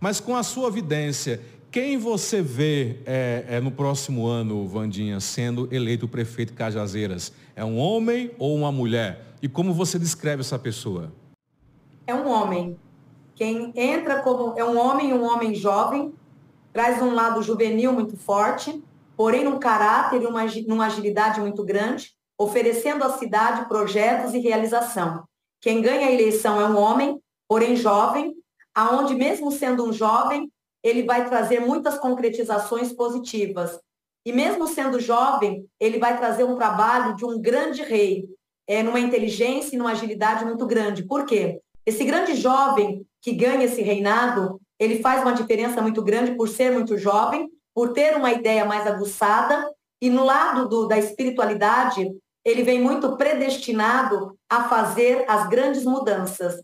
Mas com a sua vidência, quem você vê é, é, no próximo ano, Vandinha, sendo eleito prefeito de Cajazeiras? É um homem ou uma mulher? E como você descreve essa pessoa? É um homem. Quem entra como é um homem, um homem jovem, traz um lado juvenil muito forte, porém num caráter e uma, numa agilidade muito grande, oferecendo à cidade projetos e realização. Quem ganha a eleição é um homem, porém jovem, aonde mesmo sendo um jovem, ele vai trazer muitas concretizações positivas. E mesmo sendo jovem, ele vai trazer um trabalho de um grande rei, é, numa inteligência e numa agilidade muito grande. Por quê? Esse grande jovem que ganha esse reinado, ele faz uma diferença muito grande por ser muito jovem, por ter uma ideia mais aguçada, e no lado do, da espiritualidade, ele vem muito predestinado a fazer as grandes mudanças.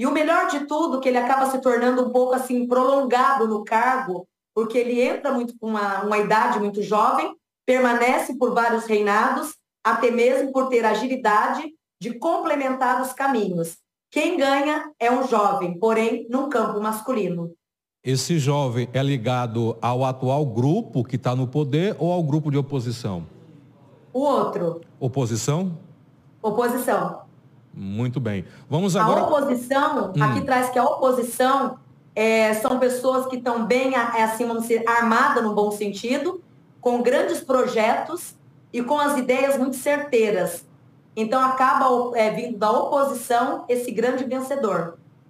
E o melhor de tudo, que ele acaba se tornando um pouco assim prolongado no cargo, porque ele entra muito com uma, uma idade muito jovem, permanece por vários reinados, até mesmo por ter agilidade de complementar os caminhos. Quem ganha é um jovem, porém num campo masculino. Esse jovem é ligado ao atual grupo que está no poder ou ao grupo de oposição? O outro. Oposição? Oposição. Muito bem. Vamos agora. A oposição, hum. aqui traz que a oposição é, são pessoas que estão bem, é assim, vamos dizer, armadas no bom sentido, com grandes projetos e com as ideias muito certeiras. Então acaba é, vindo da oposição esse grande vencedor.